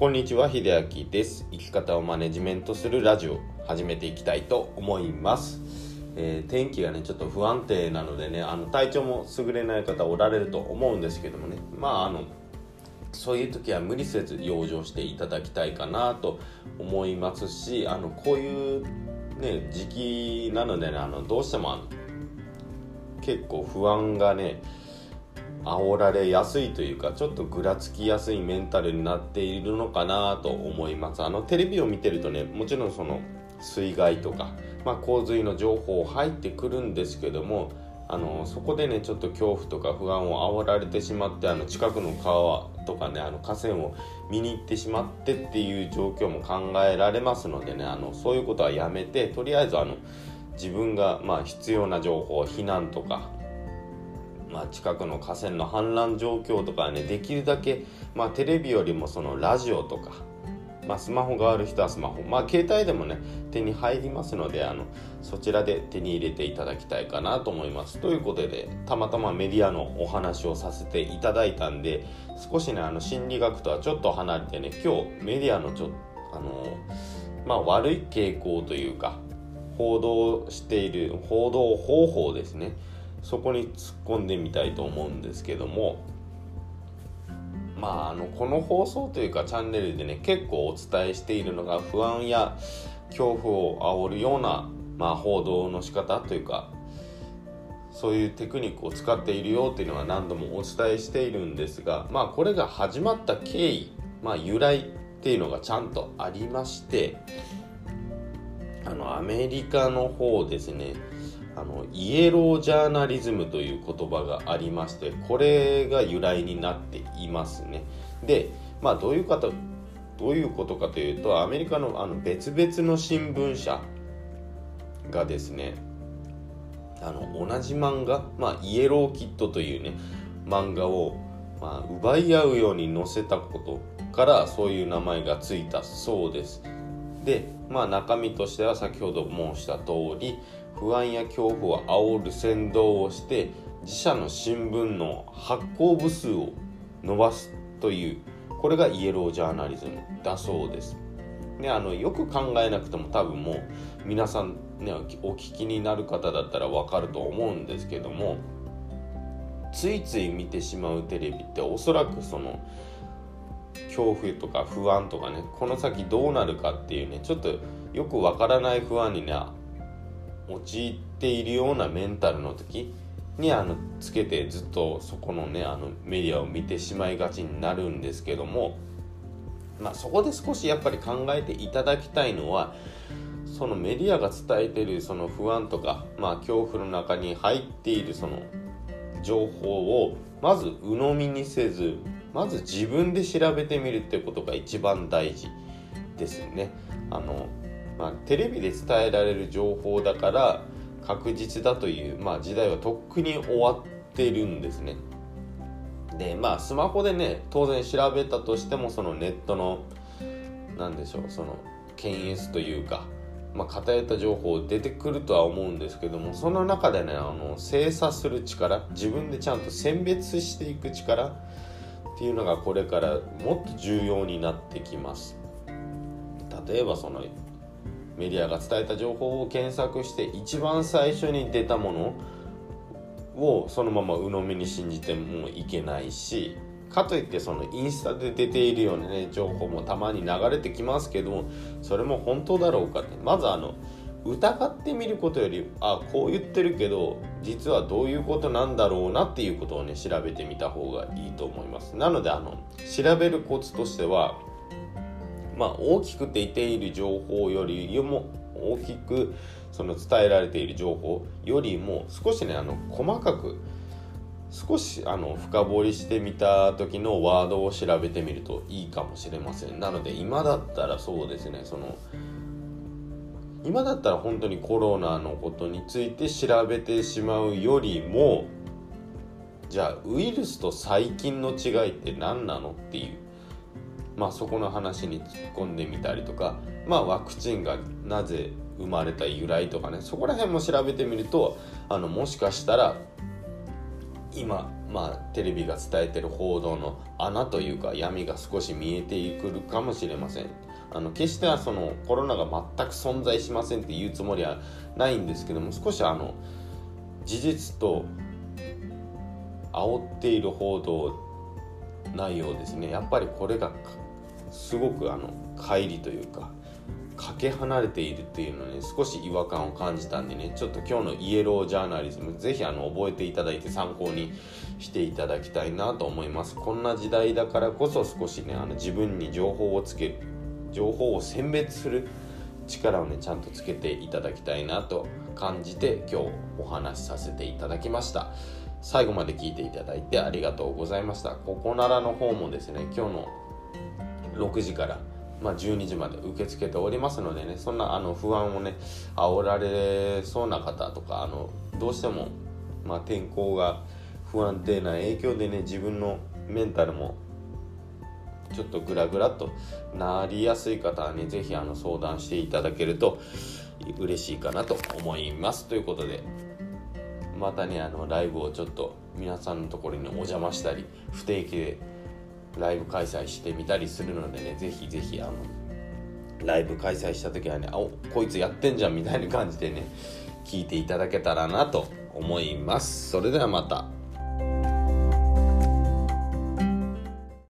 こんにちは秀明です。生き方をマネジメントするラジオ始めていきたいと思います、えー天気がねちょっと不安定なのでねあの体調も優れない方おられると思うんですけどもね。まああのそういう時は無理せず養生していただきたいかなと思いますしあのこういうね時期なのでねあのどうしてもあの結構不安がね煽られやすいというかちょっとぐらつきやすいメンタルになっているのかなと思います。あのテレビを見てるとねもちろんその水害とか、まあ、洪水の情報入ってくるんですけどもあのそこでねちょっと恐怖とか不安を煽られてしまってあの近くの川とかねあの河川を見に行ってしまってっていう状況も考えられますのでねあのそういうことはやめてとりあえずあの自分がまあ必要な情報避難とかまあ、近くの河川の氾濫状況とかねできるだけ、まあ、テレビよりもそのラジオとか、まあ、スマホがある人はスマホ、まあ、携帯でもね手に入りますのであのそちらで手に入れていただきたいかなと思います。ということでたまたまメディアのお話をさせていただいたんで少しねあの心理学とはちょっと離れてね今日メディアのちょあのまあ悪い傾向というか報道している報道方法ですね。そこに突っ込んでみたいと思うんですけどもまああのこの放送というかチャンネルでね結構お伝えしているのが不安や恐怖を煽るような、まあ、報道の仕方というかそういうテクニックを使っているよっていうのは何度もお伝えしているんですがまあこれが始まった経緯、まあ、由来っていうのがちゃんとありましてあのアメリカの方ですねあのイエロージャーナリズムという言葉がありましてこれが由来になっていますね。でまあどういう方どういうことかというとアメリカのあの別々の新聞社がですねあの同じ漫画、まあ、イエローキッドというね漫画を、まあ、奪い合うように載せたことからそういう名前がついたそうです。でまあ中身としては先ほど申した通り不安や恐怖を煽る先導をして自社の新聞の発行部数を伸ばすというこれがイエロージャーナリズムだそうです。ね、あのよく考えなくても多分もう皆さん、ね、お聞きになる方だったら分かると思うんですけどもついつい見てしまうテレビっておそらくその恐怖とか不安とかねこの先どうなるかっていうねちょっとよくわからない不安にね陥っているようなメンタルの時にあのつけてずっとそこのねあのメディアを見てしまいがちになるんですけども、まあ、そこで少しやっぱり考えていただきたいのはそのメディアが伝えてるその不安とか、まあ、恐怖の中に入っているその情報をまず鵜呑みにせずまず自分で調べてみるってことが一番大事ですね。あのまあ、テレビで伝えられる情報だから確実だという、まあ、時代はとっくに終わってるんですね。でまあスマホでね当然調べたとしてもそのネットの何でしょうその検閲というか、まあ、偏った情報出てくるとは思うんですけどもその中でねあの精査する力自分でちゃんと選別していく力っていうのがこれからもっと重要になってきます。例えばそのメディアが伝えた情報を検索して一番最初に出たものをそのまま鵜呑みに信じてもいけないしかといってそのインスタで出ているようなね情報もたまに流れてきますけどもそれも本当だろうかってまずあの疑ってみることよりあこう言ってるけど実はどういうことなんだろうなっていうことをね調べてみた方がいいと思います。なのであの調べるコツとしてはまあ、大きく出ている情報よりも大きくその伝えられている情報よりも少しねあの細かく少しあの深掘りしてみた時のワードを調べてみるといいかもしれません。なので今だったらそうですね。その今だったら本当にコロナのことについて調べてしまうよりもじゃあウイルスと細菌の違いって何なのっていうまあ、そこの話に突っ込んでみたりとか、まあ、ワクチンがなぜ生まれた由来とかねそこら辺も調べてみるとあのもしかしたら今まあ、テレビが伝えてる報道の穴というか闇が少し見えてくるかもしれません。あの決してはそのコロナが全く存在しませんって言うつもりはないんですけども少しあの事実と煽っている報道内容ですね。やっぱりこれがすごくあの乖離というかかけ離れているっていうのに少し違和感を感じたんでねちょっと今日のイエロージャーナリズムぜひあの覚えていただいて参考にしていただきたいなと思います。こんな時代だからこそ少しねあの自分に情報をつける情報を選別する力をねちゃんとつけていただきたいなと感じて今日お話しさせていただきました。最後まで聞いていただいてありがとうございました。ここならの方もですね今日の6時からまあ、12時まで受け付けておりますのでねそんなあの不安をね煽られそうな方とかあのどうしても、まあ、天候が不安定な影響でね自分のメンタルもちょっとグラグラとなりやすい方はね是非相談していただけると嬉しいかなと思います。ということでまたねあのライブをちょっと皆さんのところにお邪魔したり不定期でライブ開催してみたりするのでねぜひぜひあのライブ開催した時はねあおこいつやってんじゃんみたいな感じでね聞いていただけたらなと思います。それではまた。